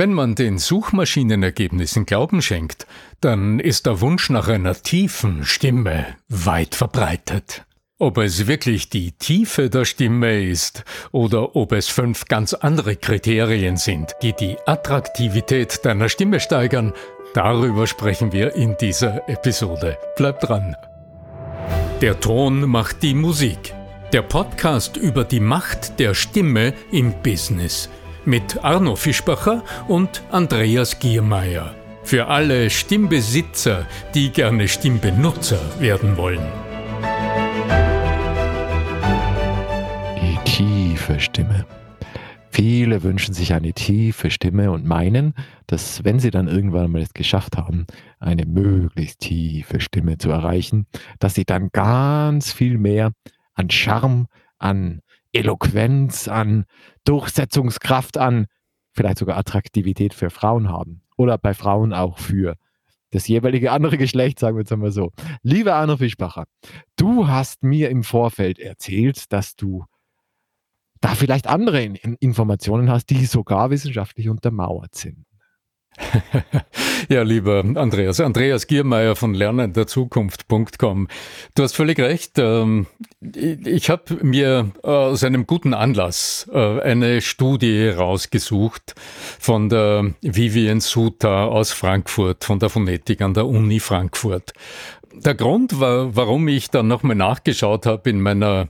Wenn man den Suchmaschinenergebnissen Glauben schenkt, dann ist der Wunsch nach einer tiefen Stimme weit verbreitet. Ob es wirklich die Tiefe der Stimme ist oder ob es fünf ganz andere Kriterien sind, die die Attraktivität deiner Stimme steigern, darüber sprechen wir in dieser Episode. Bleib dran. Der Ton macht die Musik. Der Podcast über die Macht der Stimme im Business mit Arno Fischbacher und Andreas Giermeier. Für alle Stimmbesitzer, die gerne Stimmbenutzer werden wollen. Die tiefe Stimme. Viele wünschen sich eine tiefe Stimme und meinen, dass wenn sie dann irgendwann mal es geschafft haben, eine möglichst tiefe Stimme zu erreichen, dass sie dann ganz viel mehr an Charme, an Eloquenz, an Durchsetzungskraft, an vielleicht sogar Attraktivität für Frauen haben. Oder bei Frauen auch für das jeweilige andere Geschlecht, sagen wir jetzt einmal so. Lieber Arno Fischbacher, du hast mir im Vorfeld erzählt, dass du da vielleicht andere Informationen hast, die sogar wissenschaftlich untermauert sind. ja, lieber Andreas, Andreas Giermeier von lernenderzukunft.com. Du hast völlig recht. Ähm, ich habe mir aus einem guten Anlass äh, eine Studie rausgesucht von der Vivian Suta aus Frankfurt, von der Phonetik an der Uni Frankfurt. Der Grund, war, warum ich dann nochmal nachgeschaut habe in meiner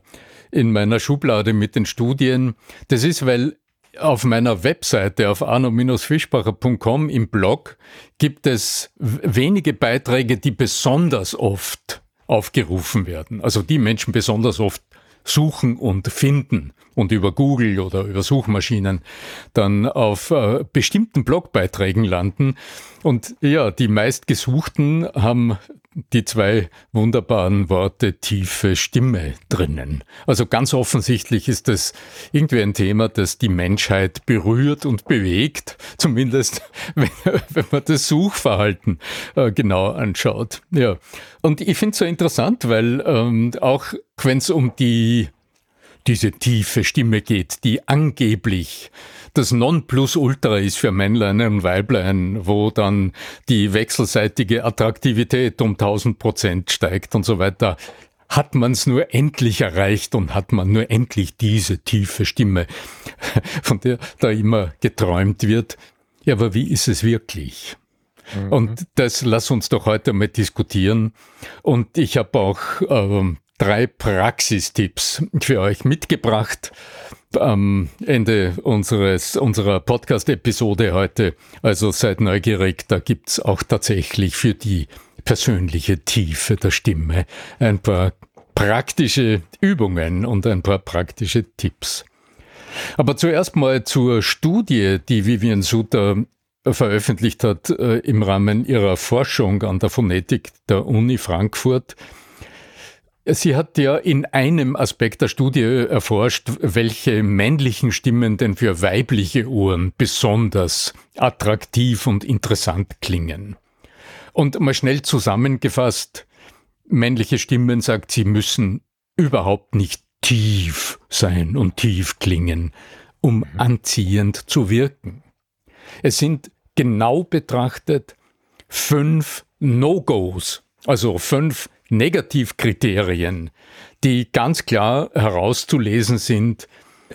in meiner Schublade mit den Studien. Das ist, weil auf meiner Webseite auf arno-fischbacher.com im Blog gibt es wenige Beiträge, die besonders oft aufgerufen werden. Also die Menschen besonders oft suchen und finden und über Google oder über Suchmaschinen dann auf äh, bestimmten Blogbeiträgen landen. Und ja, die meistgesuchten haben die zwei wunderbaren Worte tiefe Stimme drinnen. Also ganz offensichtlich ist das irgendwie ein Thema, das die Menschheit berührt und bewegt, zumindest wenn, wenn man das Suchverhalten äh, genau anschaut. Ja. Und ich finde es so interessant, weil ähm, auch wenn es um die diese tiefe Stimme geht, die angeblich das Nonplusultra ist für Männlein und Weiblein, wo dann die wechselseitige Attraktivität um 1000 Prozent steigt und so weiter. Hat man es nur endlich erreicht und hat man nur endlich diese tiefe Stimme, von der da immer geträumt wird. Ja, aber wie ist es wirklich? Mhm. Und das lass uns doch heute mal diskutieren. Und ich habe auch ähm, drei Praxistipps für euch mitgebracht am Ende unseres, unserer Podcast-Episode heute. Also seid neugierig, da gibt's auch tatsächlich für die persönliche Tiefe der Stimme ein paar praktische Übungen und ein paar praktische Tipps. Aber zuerst mal zur Studie, die Vivian Suter veröffentlicht hat äh, im Rahmen ihrer Forschung an der Phonetik der Uni Frankfurt. Sie hat ja in einem Aspekt der Studie erforscht, welche männlichen Stimmen denn für weibliche Ohren besonders attraktiv und interessant klingen. Und mal schnell zusammengefasst, männliche Stimmen, sagt sie, müssen überhaupt nicht tief sein und tief klingen, um anziehend zu wirken. Es sind genau betrachtet fünf No-Gos, also fünf Negativkriterien, die ganz klar herauszulesen sind,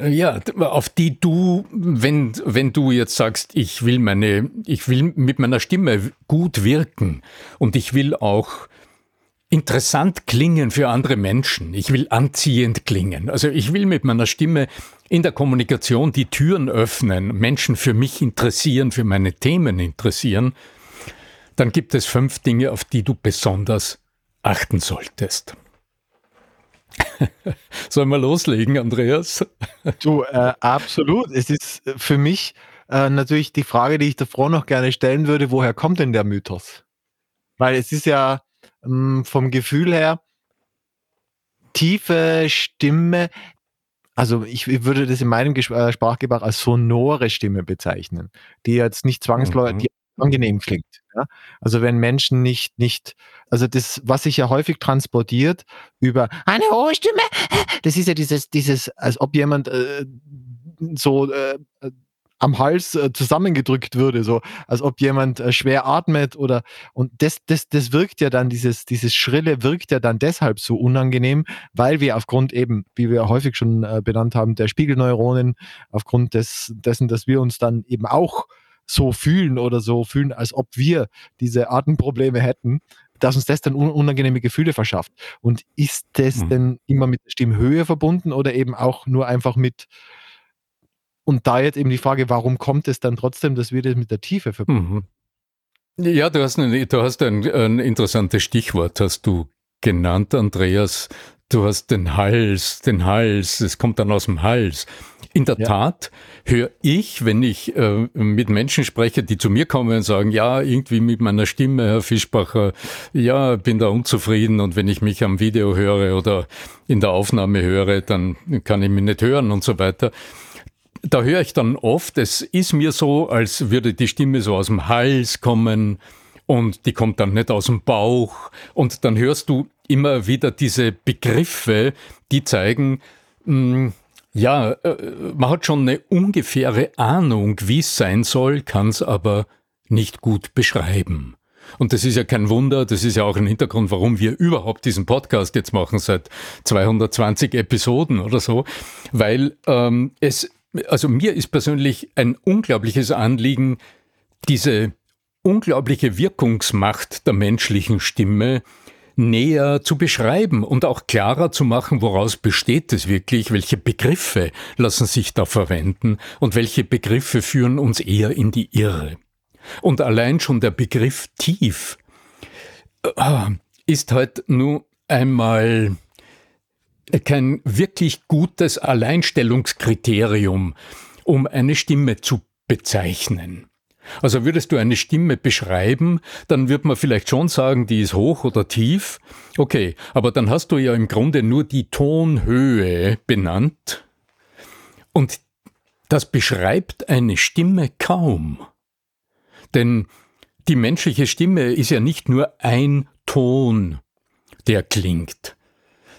ja, auf die du, wenn, wenn du jetzt sagst, ich will meine, ich will mit meiner Stimme gut wirken und ich will auch interessant klingen für andere Menschen. Ich will anziehend klingen. Also ich will mit meiner Stimme in der Kommunikation die Türen öffnen, Menschen für mich interessieren, für meine Themen interessieren. Dann gibt es fünf Dinge, auf die du besonders achten solltest. Sollen wir loslegen, Andreas? Du, äh, absolut. Es ist für mich äh, natürlich die Frage, die ich Frau noch gerne stellen würde, woher kommt denn der Mythos? Weil es ist ja mh, hm, vom Gefühl her tiefe Stimme, also ich, würde das in meinem Ges äh, Sprachgebrauch als sonore Stimme bezeichnen, die jetzt nicht zwangsläufig, mhm angenehm klingt. Ja? Also wenn Menschen nicht, nicht, also das, was sich ja häufig transportiert über eine hohe Stimme, das ist ja dieses, dieses, als ob jemand äh, so äh, am Hals äh, zusammengedrückt würde, so als ob jemand äh, schwer atmet oder und das, das, das wirkt ja dann, dieses, dieses Schrille wirkt ja dann deshalb so unangenehm, weil wir aufgrund eben, wie wir häufig schon äh, benannt haben, der Spiegelneuronen, aufgrund des, dessen, dass wir uns dann eben auch so fühlen oder so fühlen, als ob wir diese Atemprobleme hätten, dass uns das dann unangenehme Gefühle verschafft. Und ist das mhm. denn immer mit der Stimmhöhe verbunden oder eben auch nur einfach mit, und da jetzt eben die Frage, warum kommt es dann trotzdem, dass wir das mit der Tiefe verbinden? Mhm. Ja, du hast, ein, du hast ein, ein interessantes Stichwort, hast du genannt, Andreas. Du hast den Hals, den Hals, es kommt dann aus dem Hals. In der ja. Tat höre ich, wenn ich äh, mit Menschen spreche, die zu mir kommen und sagen, ja, irgendwie mit meiner Stimme, Herr Fischbacher, ja, bin da unzufrieden und wenn ich mich am Video höre oder in der Aufnahme höre, dann kann ich mich nicht hören und so weiter da höre ich dann oft, es ist mir so, als würde die Stimme so aus dem Hals kommen und die kommt dann nicht aus dem Bauch und dann hörst du immer wieder diese Begriffe, die zeigen, mh, mm, ja, äh, man hat schon eine ungefähre Ahnung, wie es sein soll, kann es aber nicht gut beschreiben. Und das ist ja kein Wunder, das ist ja auch ein Hintergrund, warum wir überhaupt diesen Podcast jetzt machen, seit 220 Episoden oder so, weil ähm, es also mir ist persönlich ein unglaubliches Anliegen, diese unglaubliche Wirkungsmacht der menschlichen Stimme näher zu beschreiben und auch klarer zu machen, woraus besteht es wirklich, welche Begriffe lassen sich da verwenden und welche Begriffe führen uns eher in die Irre. Und allein schon der Begriff tief äh, ist halt nur einmal kein wirklich gutes Alleinstellungskriterium, um eine Stimme zu bezeichnen. Also würdest du eine Stimme beschreiben, dann wird man vielleicht schon sagen, die ist hoch oder tief. Okay, aber dann hast du ja im Grunde nur die Tonhöhe benannt. Und das beschreibt eine Stimme kaum. Denn die menschliche Stimme ist ja nicht nur ein Ton, der klingt,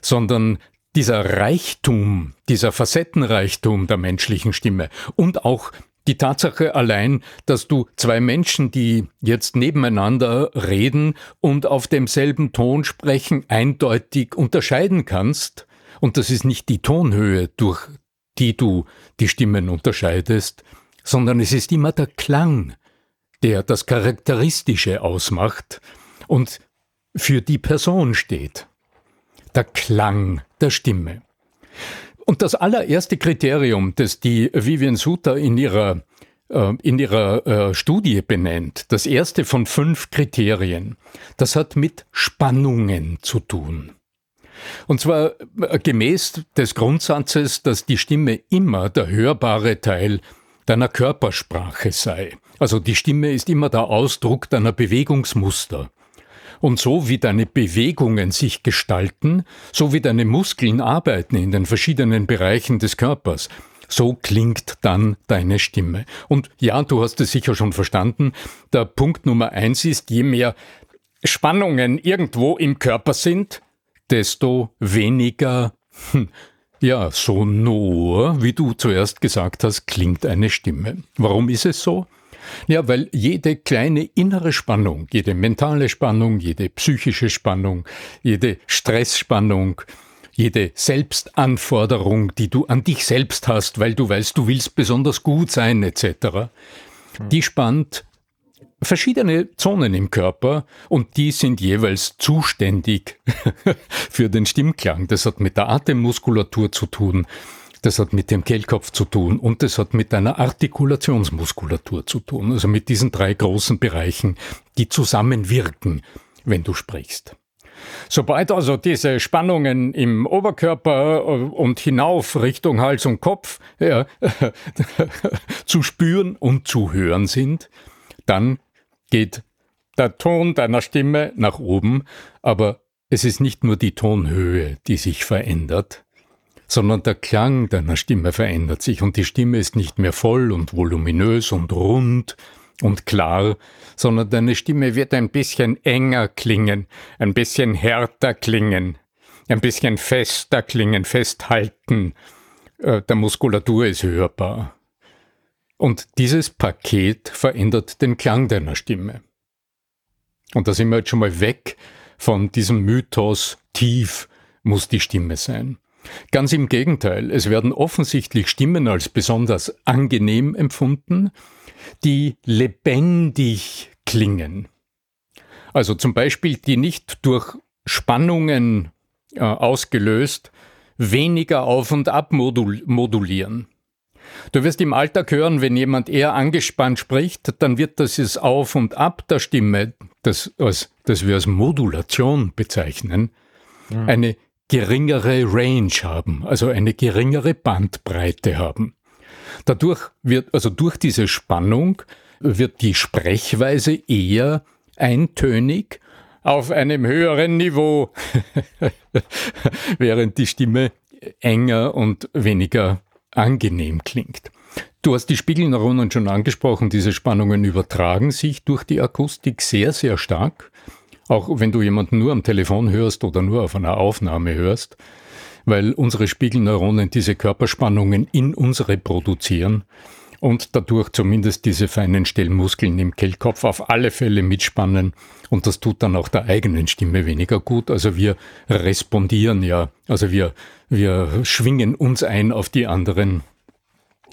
sondern dieser Reichtum, dieser Facettenreichtum der menschlichen Stimme und auch die Tatsache allein, dass du zwei Menschen, die jetzt nebeneinander reden und auf demselben Ton sprechen, eindeutig unterscheiden kannst, und das ist nicht die Tonhöhe, durch die du die Stimmen unterscheidest, sondern es ist immer der Klang, der das Charakteristische ausmacht und für die Person steht der Klang der Stimme. Und das allererste Kriterium, das die Vivian Suter in ihrer, äh, in ihrer äh, Studie benennt, das erste von fünf Kriterien, das hat mit Spannungen zu tun. Und zwar äh, gemäß des Grundsatzes, dass die Stimme immer der hörbare Teil deiner Körpersprache sei. Also die Stimme ist immer der Ausdruck deiner Bewegungsmuster. Und so wie deine Bewegungen sich gestalten, so wie deine Muskeln arbeiten in den verschiedenen Bereichen des Körpers, so klingt dann deine Stimme. Und ja, du hast es sicher schon verstanden, der Punkt Nummer eins ist, je mehr Spannungen irgendwo im Körper sind, desto weniger, hm, ja, sonor, wie du zuerst gesagt hast, klingt eine Stimme. Warum ist es so? Ja, weil jede kleine innere Spannung, jede mentale Spannung, jede psychische Spannung, jede Stressspannung, jede Selbstanforderung, die du an dich selbst hast, weil du weißt, du willst besonders gut sein, etc., die spannt verschiedene Zonen im Körper und die sind jeweils zuständig für den Stimmklang. Das hat mit der Atemmuskulatur zu tun, das hat mit dem Kehlkopf zu tun und das hat mit deiner Artikulationsmuskulatur zu tun. Also mit diesen drei großen Bereichen, die zusammenwirken, wenn du sprichst. Sobald also diese Spannungen im Oberkörper äh, und hinauf Richtung Hals und Kopf ja, zu spüren und zu hören sind, dann geht der Ton deiner Stimme nach oben, aber es ist nicht nur die Tonhöhe, die sich verändert, sondern der Klang deiner Stimme verändert sich und die Stimme ist nicht mehr voll und voluminös und rund und klar, sondern deine Stimme wird ein bisschen enger klingen, ein bisschen härter klingen, ein bisschen fester klingen, festhalten. Äh, der Muskulatur ist hörbar. Und dieses Paket verändert den Klang deiner Stimme. Und da sind wir jetzt schon mal weg von diesem Mythos, tief muss die Stimme sein. Ganz im Gegenteil, es werden offensichtlich Stimmen als besonders angenehm empfunden, die lebendig klingen. Also zum Beispiel, die nicht durch Spannungen äh, ausgelöst weniger auf und ab modul modulieren. Du wirst im Alltag hören, wenn jemand eher angespannt spricht, dann wird das es Auf und Ab der Stimme, das, als, das wir als Modulation bezeichnen, mhm. eine geringere Range haben, also eine geringere Bandbreite haben. Dadurch wird, also durch diese Spannung wird die Sprechweise eher eintönig auf einem höheren Niveau, während die Stimme enger und weniger angenehm klingt. Du hast die Spiegelneuronen schon angesprochen, diese Spannungen übertragen sich durch die Akustik sehr, sehr stark, auch wenn du jemanden nur am Telefon hörst oder nur auf einer Aufnahme hörst, weil unsere Spiegelneuronen diese Körperspannungen in uns reproduzieren und dadurch zumindest diese feinen Stellmuskeln im Kehlkopf auf alle Fälle mitspannen und das tut dann auch der eigenen Stimme weniger gut. Also wir respondieren ja, also wir, wir schwingen uns ein auf die anderen.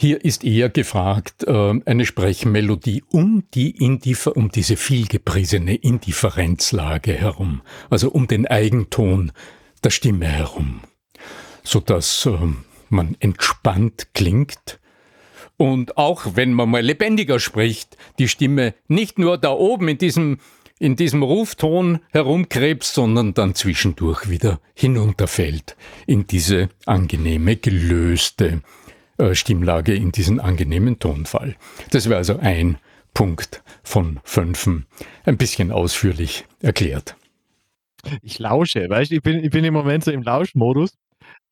Hier ist eher gefragt äh, eine Sprechmelodie um die Indiffer um diese vielgepriesene Indifferenzlage herum, also um den Eigenton der Stimme herum, so dass äh, man entspannt klingt. Und auch wenn man mal lebendiger spricht, die Stimme nicht nur da oben in diesem, in diesem Rufton herumkrebst, sondern dann zwischendurch wieder hinunterfällt in diese angenehme, gelöste Stimmlage, in diesen angenehmen Tonfall. Das wäre also ein Punkt von fünfen, ein bisschen ausführlich erklärt. Ich lausche, weißt du, ich bin, ich bin im Moment so im Lauschmodus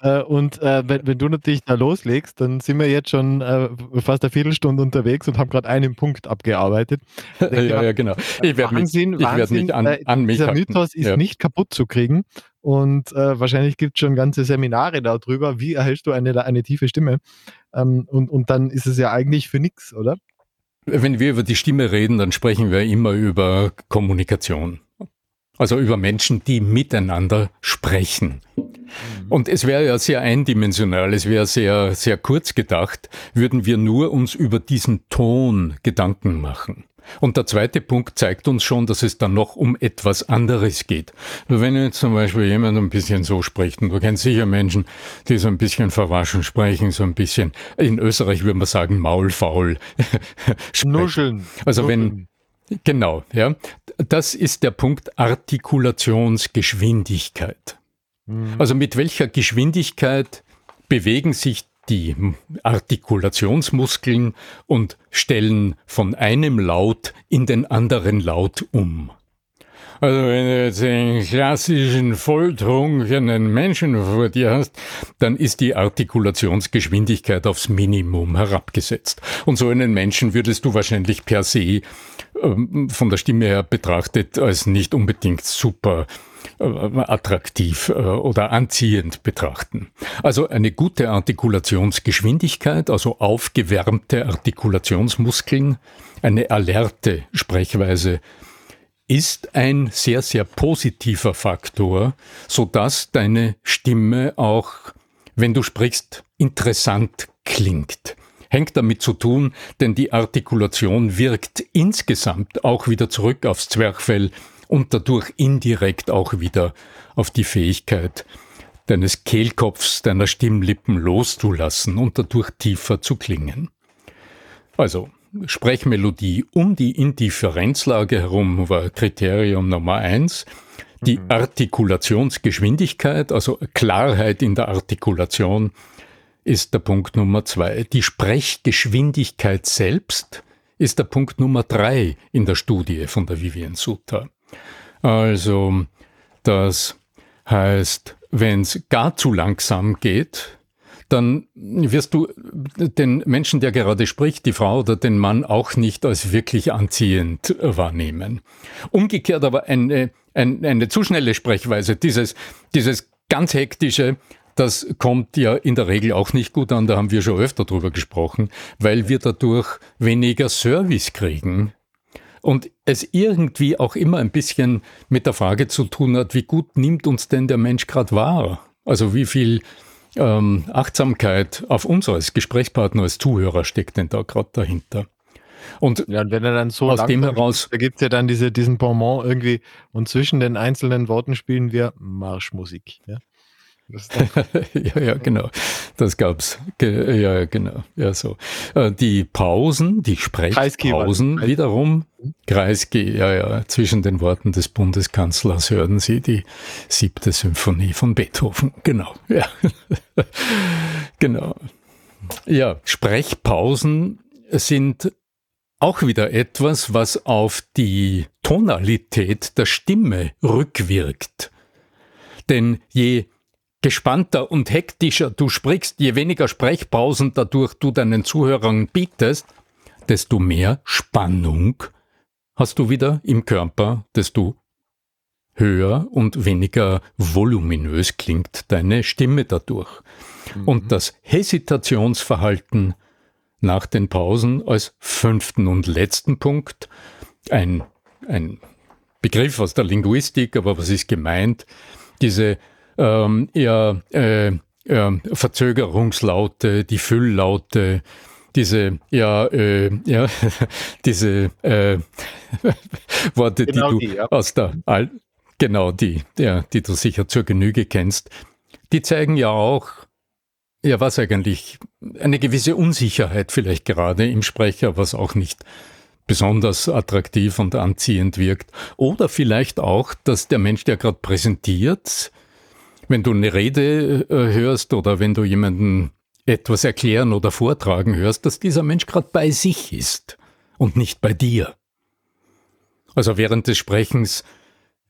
äh, und äh, wenn, wenn, du natürlich da loslegst, dann sind wir jetzt schon äh, fast eine Viertelstunde unterwegs und haben gerade einen Punkt abgearbeitet. ja, ja, genau. Ich werde mich, ich werd mich an, äh, an mich Dieser Mythos ist ja. nicht kaputt zu kriegen. Und äh, wahrscheinlich gibt es schon ganze Seminare darüber, wie erhältst du eine, eine tiefe Stimme. Ähm, und, und dann ist es ja eigentlich für nichts, oder? Wenn wir über die Stimme reden, dann sprechen wir immer über Kommunikation. Also über Menschen, die miteinander sprechen. Mhm. Und es wäre ja sehr eindimensional, es wäre sehr, sehr kurz gedacht, würden wir nur uns über diesen Ton Gedanken machen. Und der zweite Punkt zeigt uns schon, dass es dann noch um etwas anderes geht. Wenn jetzt zum Beispiel jemand ein bisschen so spricht, und du kennst sicher Menschen, die so ein bisschen verwaschen sprechen, so ein bisschen, in Österreich würde man sagen, maulfaul. Nuscheln. Also wenn, genau, ja. Das ist der Punkt Artikulationsgeschwindigkeit. Mhm. Also mit welcher Geschwindigkeit bewegen sich die Artikulationsmuskeln und stellen von einem Laut in den anderen Laut um. Also wenn du jetzt einen klassischen volltrunkenen Menschen vor dir hast, dann ist die Artikulationsgeschwindigkeit aufs Minimum herabgesetzt. Und so einen Menschen würdest du wahrscheinlich per se ähm, von der Stimme her betrachtet als nicht unbedingt super attraktiv äh, oder anziehend betrachten. Also eine gute Artikulationsgeschwindigkeit, also aufgewärmte Artikulationsmuskeln, eine alerte Sprechweise ist ein sehr, sehr positiver Faktor, so dass deine Stimme auch, wenn du sprichst, interessant klingt. Hängt damit zu tun, denn die Artikulation wirkt insgesamt auch wieder zurück aufs Zwerchfell und dadurch indirekt auch wieder auf die Fähigkeit deines Kehlkopfs, deiner Stimmlippen loszulassen und dadurch tiefer zu klingen. Also, Sprechmelodie um die Indifferenzlage herum war Kriterium Nummer eins. Die mhm. Artikulationsgeschwindigkeit, also Klarheit in der Artikulation, ist der Punkt Nummer zwei. Die Sprechgeschwindigkeit selbst ist der Punkt Nummer drei in der Studie von der Vivian Sutta. Also, das heißt, wenn es gar zu langsam geht, dann wirst du den Menschen, der gerade spricht, die Frau oder den Mann auch nicht als wirklich anziehend wahrnehmen. Umgekehrt aber eine, eine, eine zu schnelle Sprechweise, dieses, dieses ganz hektische, das kommt ja in der Regel auch nicht gut an, da haben wir schon öfter drüber gesprochen, weil wir dadurch weniger Service kriegen. Und es irgendwie auch immer ein bisschen mit der Frage zu tun hat, wie gut nimmt uns denn der Mensch gerade wahr? Also wie viel ähm, Achtsamkeit auf uns als Gesprächspartner, als Zuhörer steckt denn da gerade dahinter? Und, ja, wenn er dann so aus dem heraus. Da gibt es ja dann diese, diesen Bonbon irgendwie und zwischen den einzelnen Worten spielen wir Marschmusik. Ja? ja, ja, genau. Das gab's. Ge ja, genau. Ja, so. Äh, die Pausen, die Sprechpausen wiederum, Kreisky, ja, ja, zwischen den Worten des Bundeskanzlers hörten Sie die siebte Symphonie von Beethoven. Genau, ja. genau. Ja, Sprechpausen sind auch wieder etwas, was auf die Tonalität der Stimme rückwirkt. Denn je gespannter und hektischer du sprichst, je weniger Sprechpausen dadurch du deinen Zuhörern bietest, desto mehr Spannung hast du wieder im Körper, desto höher und weniger voluminös klingt deine Stimme dadurch. Mhm. Und das Hesitationsverhalten nach den Pausen als fünften und letzten Punkt, ein, ein Begriff aus der Linguistik, aber was ist gemeint? Diese ähm, eher äh, äh, Verzögerungslaute, die Fülllaute, diese ja äh, ja diese äh, Worte, genau die du die, ja. aus der Al genau die ja, die du sicher zur Genüge kennst, die zeigen ja auch ja was eigentlich eine gewisse Unsicherheit vielleicht gerade im Sprecher, was auch nicht besonders attraktiv und anziehend wirkt. Oder vielleicht auch, dass der Mensch, der gerade präsentiert, wenn du eine Rede äh, hörst oder wenn du jemanden etwas erklären oder vortragen hörst, dass dieser Mensch gerade bei sich ist und nicht bei dir. Also während des Sprechens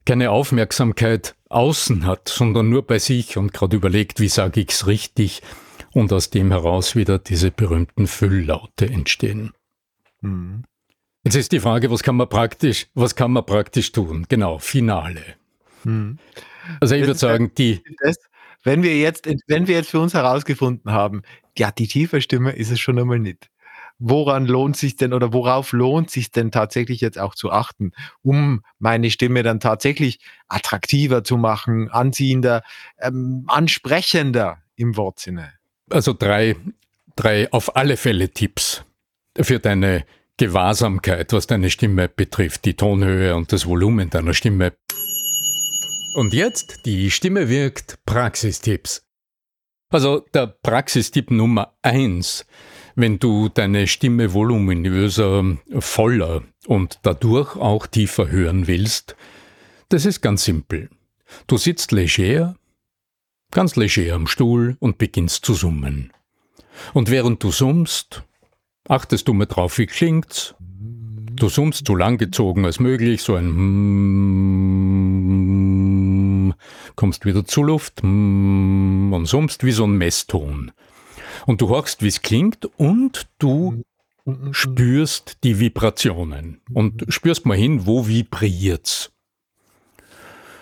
keine Aufmerksamkeit außen hat, sondern nur bei sich und gerade überlegt, wie sage ich's richtig und aus dem heraus wieder diese berühmten Fülllaute entstehen. Mhm. Jetzt ist die Frage, was kann man praktisch, was kann man praktisch tun? Genau, Finale. Mhm. Also ich würde sagen, die. Das, wenn wir jetzt, wenn wir jetzt für uns herausgefunden haben, ja, die tiefe Stimme ist es schon einmal nicht. Woran lohnt sich denn oder worauf lohnt sich denn tatsächlich jetzt auch zu achten, um meine Stimme dann tatsächlich attraktiver zu machen, anziehender, ähm, ansprechender im Wortsinne? Also drei, drei auf alle Fälle Tipps für deine Gewahrsamkeit, was deine Stimme betrifft, die Tonhöhe und das Volumen deiner Stimme. Und jetzt die Stimme wirkt Praxistipps. Also der Praxistipp Nummer eins, wenn du deine Stimme voluminöser, voller und dadurch auch tiefer hören willst, das ist ganz simpel. Du sitzt leger, ganz leger am Stuhl und beginnst zu summen. Und während du summst, achtest du mal drauf, wie klingt's. Du summst so langgezogen als möglich, so ein kommst wieder zur Luft mm, und summst wie so ein Messton. Und du horchst, wie es klingt und du spürst die Vibrationen und spürst mal hin, wo vibriert's.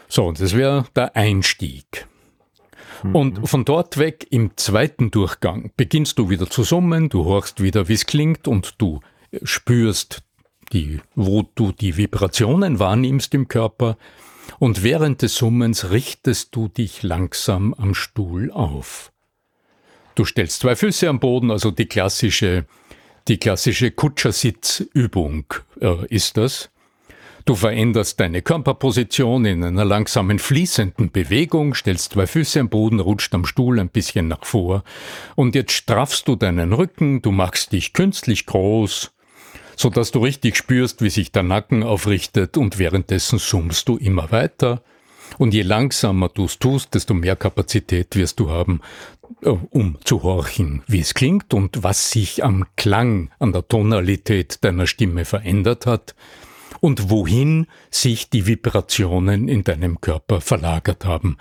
So, das wäre der Einstieg. Und von dort weg im zweiten Durchgang beginnst du wieder zu summen, du horchst wieder, wie es klingt und du spürst, die, wo du die Vibrationen wahrnimmst im Körper und während des Summens richtest du dich langsam am Stuhl auf. Du stellst zwei Füße am Boden, also die klassische, die klassische Kutschersitzübung äh, ist das. Du veränderst deine Körperposition in einer langsamen fließenden Bewegung, stellst zwei Füße am Boden, rutscht am Stuhl ein bisschen nach vor und jetzt straffst du deinen Rücken, du machst dich künstlich groß, so dass du richtig spürst, wie sich der Nacken aufrichtet und währenddessen summst du immer weiter. Und je langsamer du es tust, desto mehr Kapazität wirst du haben, äh, um zu horchen, wie es klingt und was sich am Klang, an der Tonalität deiner Stimme verändert hat und wohin sich die Vibrationen in deinem Körper verlagert haben,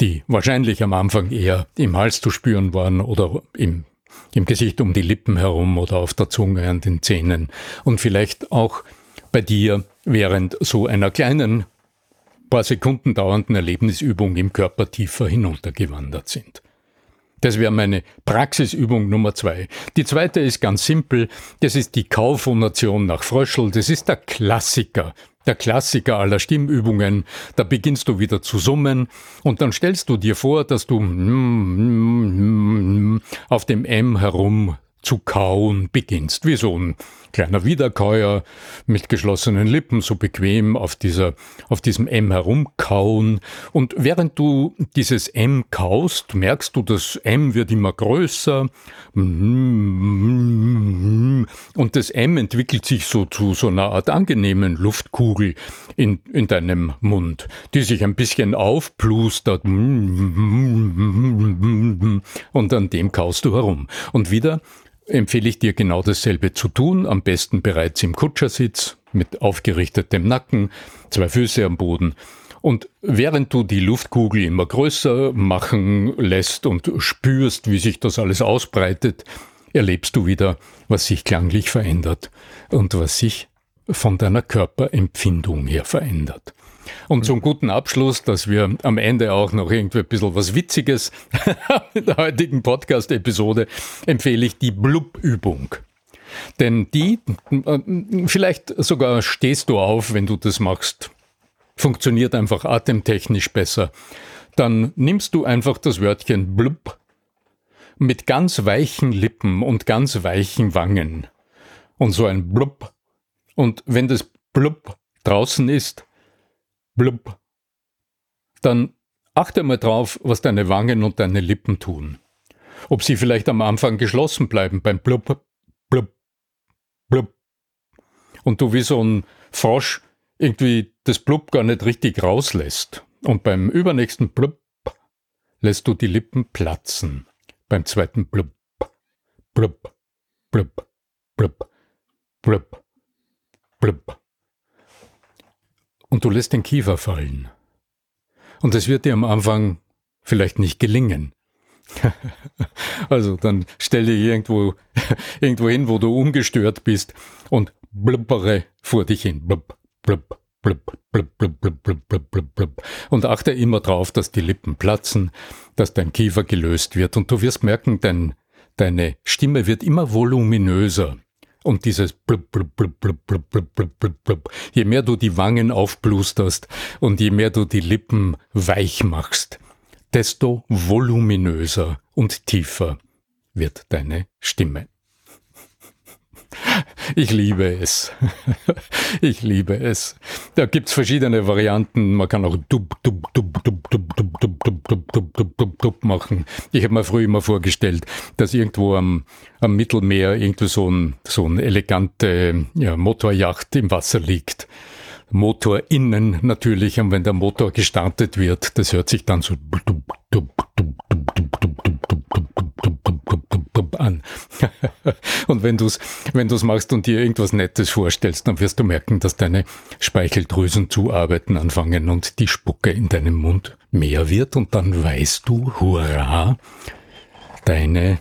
die wahrscheinlich am Anfang eher im Hals zu spüren waren oder im im Gesicht um die Lippen herum oder auf der Zunge an den Zähnen und vielleicht auch bei dir während so einer kleinen, paar Sekunden dauernden Erlebnisübung im Körper tiefer hinuntergewandert sind. Das wäre meine Praxisübung Nummer zwei. Die zweite ist ganz simpel. Das ist die Kaufonation nach Fröschel. Das ist der Klassiker. Der Klassiker aller Stimmübungen. Da beginnst du wieder zu summen und dann stellst du dir vor, dass du auf dem M herum zu kauen beginnst, wie so ein kleiner Wiederkäuer mit geschlossenen Lippen, so bequem auf dieser, auf diesem M herumkauen. Und während du dieses M kaust, merkst du, das M wird immer größer. Und das M entwickelt sich so zu so einer Art angenehmen Luftkugel in, in deinem Mund, die sich ein bisschen aufplustert. Und an dem kaust du herum. Und wieder empfehle ich dir genau dasselbe zu tun, am besten bereits im Kutschersitz mit aufgerichtetem Nacken, zwei Füße am Boden. Und während du die Luftkugel immer größer machen lässt und spürst, wie sich das alles ausbreitet, erlebst du wieder, was sich klanglich verändert und was sich von deiner Körperempfindung her verändert. Und zum guten Abschluss, dass wir am Ende auch noch irgendwie ein bisschen was Witziges in der heutigen Podcast-Episode empfehle ich die Blub-Übung. Denn die, vielleicht sogar stehst du auf, wenn du das machst, funktioniert einfach atemtechnisch besser. Dann nimmst du einfach das Wörtchen blub mit ganz weichen Lippen und ganz weichen Wangen. Und so ein blub. Und wenn das blub draußen ist, blub, dann achte mal drauf, was deine Wangen und deine Lippen tun. Ob sie vielleicht am Anfang geschlossen bleiben beim blub, blub, blub. Und du wie so ein Frosch irgendwie das blub gar nicht richtig rauslässt. Und beim übernächsten blub lässt du die Lippen platzen. Beim zweiten blub, blub, blub, blub, blub, blub und du lässt den Kiefer fallen. Und es wird dir am Anfang vielleicht nicht gelingen. also dann stell dich irgendwo, irgendwo hin, wo du ungestört bist und blubbere vor dich hin. Blub, blub, blub, blub, blub, blub, blub, blub, blub. Und achte immer drauf, dass die Lippen platzen, dass dein Kiefer gelöst wird. Und du wirst merken, dein, deine Stimme wird immer voluminöser. Und dieses blub, blub, blub, blub, blub, blub, blub, blub, blub. Je mehr du die Wangen aufblusterst und je mehr du die Lippen weich machst, desto voluminöser und tiefer wird deine Stimme. Ich liebe es. Ich liebe es. Da gibt's verschiedene Varianten. Man kann auch dub, dub, dub, dub, dub, dub, dub, dub, dub, dub, dub, dub, dub machen. Ich habe mir früher immer vorgestellt, dass irgendwo am, am Mittelmeer irgendwo so ein, so ein elegante ja, Motorjacht im Wasser liegt. Motor innen natürlich, und wenn der Motor gestartet wird, das hört sich dann so an. und wenn du es wenn du's machst und dir irgendwas Nettes vorstellst, dann wirst du merken, dass deine Speicheldrüsen zu arbeiten anfangen und die Spucke in deinem Mund mehr wird und dann weißt du, hurra, deine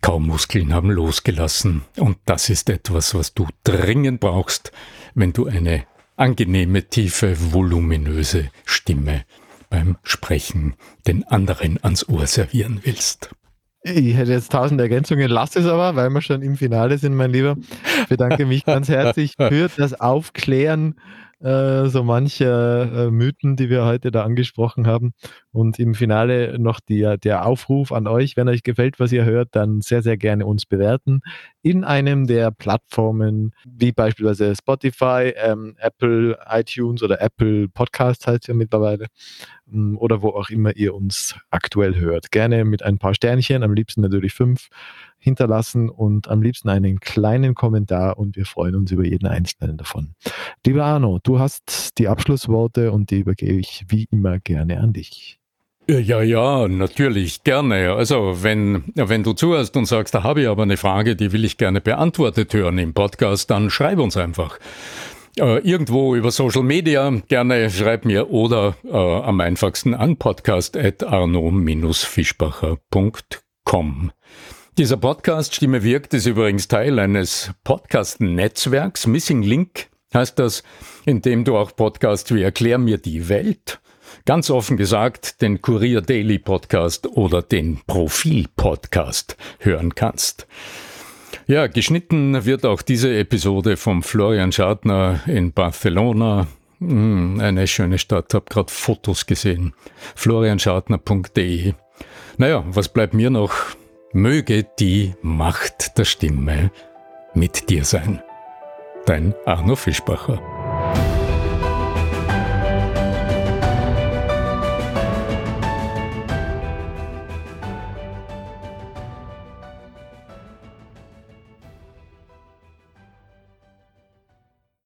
Kaumuskeln haben losgelassen. Und das ist etwas, was du dringend brauchst, wenn du eine angenehme, tiefe, voluminöse Stimme beim Sprechen den anderen ans Ohr servieren willst. Ich hätte jetzt tausend Ergänzungen, lass es aber, weil wir schon im Finale sind, mein Lieber. Ich bedanke mich ganz herzlich für das Aufklären äh, so mancher äh, Mythen, die wir heute da angesprochen haben. Und im Finale noch die, der Aufruf an euch, wenn euch gefällt, was ihr hört, dann sehr, sehr gerne uns bewerten in einem der Plattformen, wie beispielsweise Spotify, ähm, Apple iTunes oder Apple Podcasts heißt ja mittlerweile, ähm, oder wo auch immer ihr uns aktuell hört. Gerne mit ein paar Sternchen, am liebsten natürlich fünf hinterlassen und am liebsten einen kleinen Kommentar und wir freuen uns über jeden einzelnen davon. Lieber Arno, du hast die Abschlussworte und die übergebe ich wie immer gerne an dich. Ja, ja, natürlich, gerne. Also wenn, wenn du zuhörst und sagst, da habe ich aber eine Frage, die will ich gerne beantwortet hören im Podcast, dann schreib uns einfach. Äh, irgendwo über Social Media, gerne schreib mir oder äh, am einfachsten an podcast.arno-fischbacher.com. Dieser Podcast Stimme wirkt ist übrigens Teil eines Podcast-Netzwerks. Missing Link heißt das, in dem du auch Podcasts wie Erklär mir die Welt Ganz offen gesagt, den Kurier Daily Podcast oder den Profil Podcast hören kannst. Ja, geschnitten wird auch diese Episode vom Florian Schadner in Barcelona. Hm, eine schöne Stadt, hab gerade Fotos gesehen. florianschadner.de. Naja, was bleibt mir noch? Möge die Macht der Stimme mit dir sein. Dein Arno Fischbacher.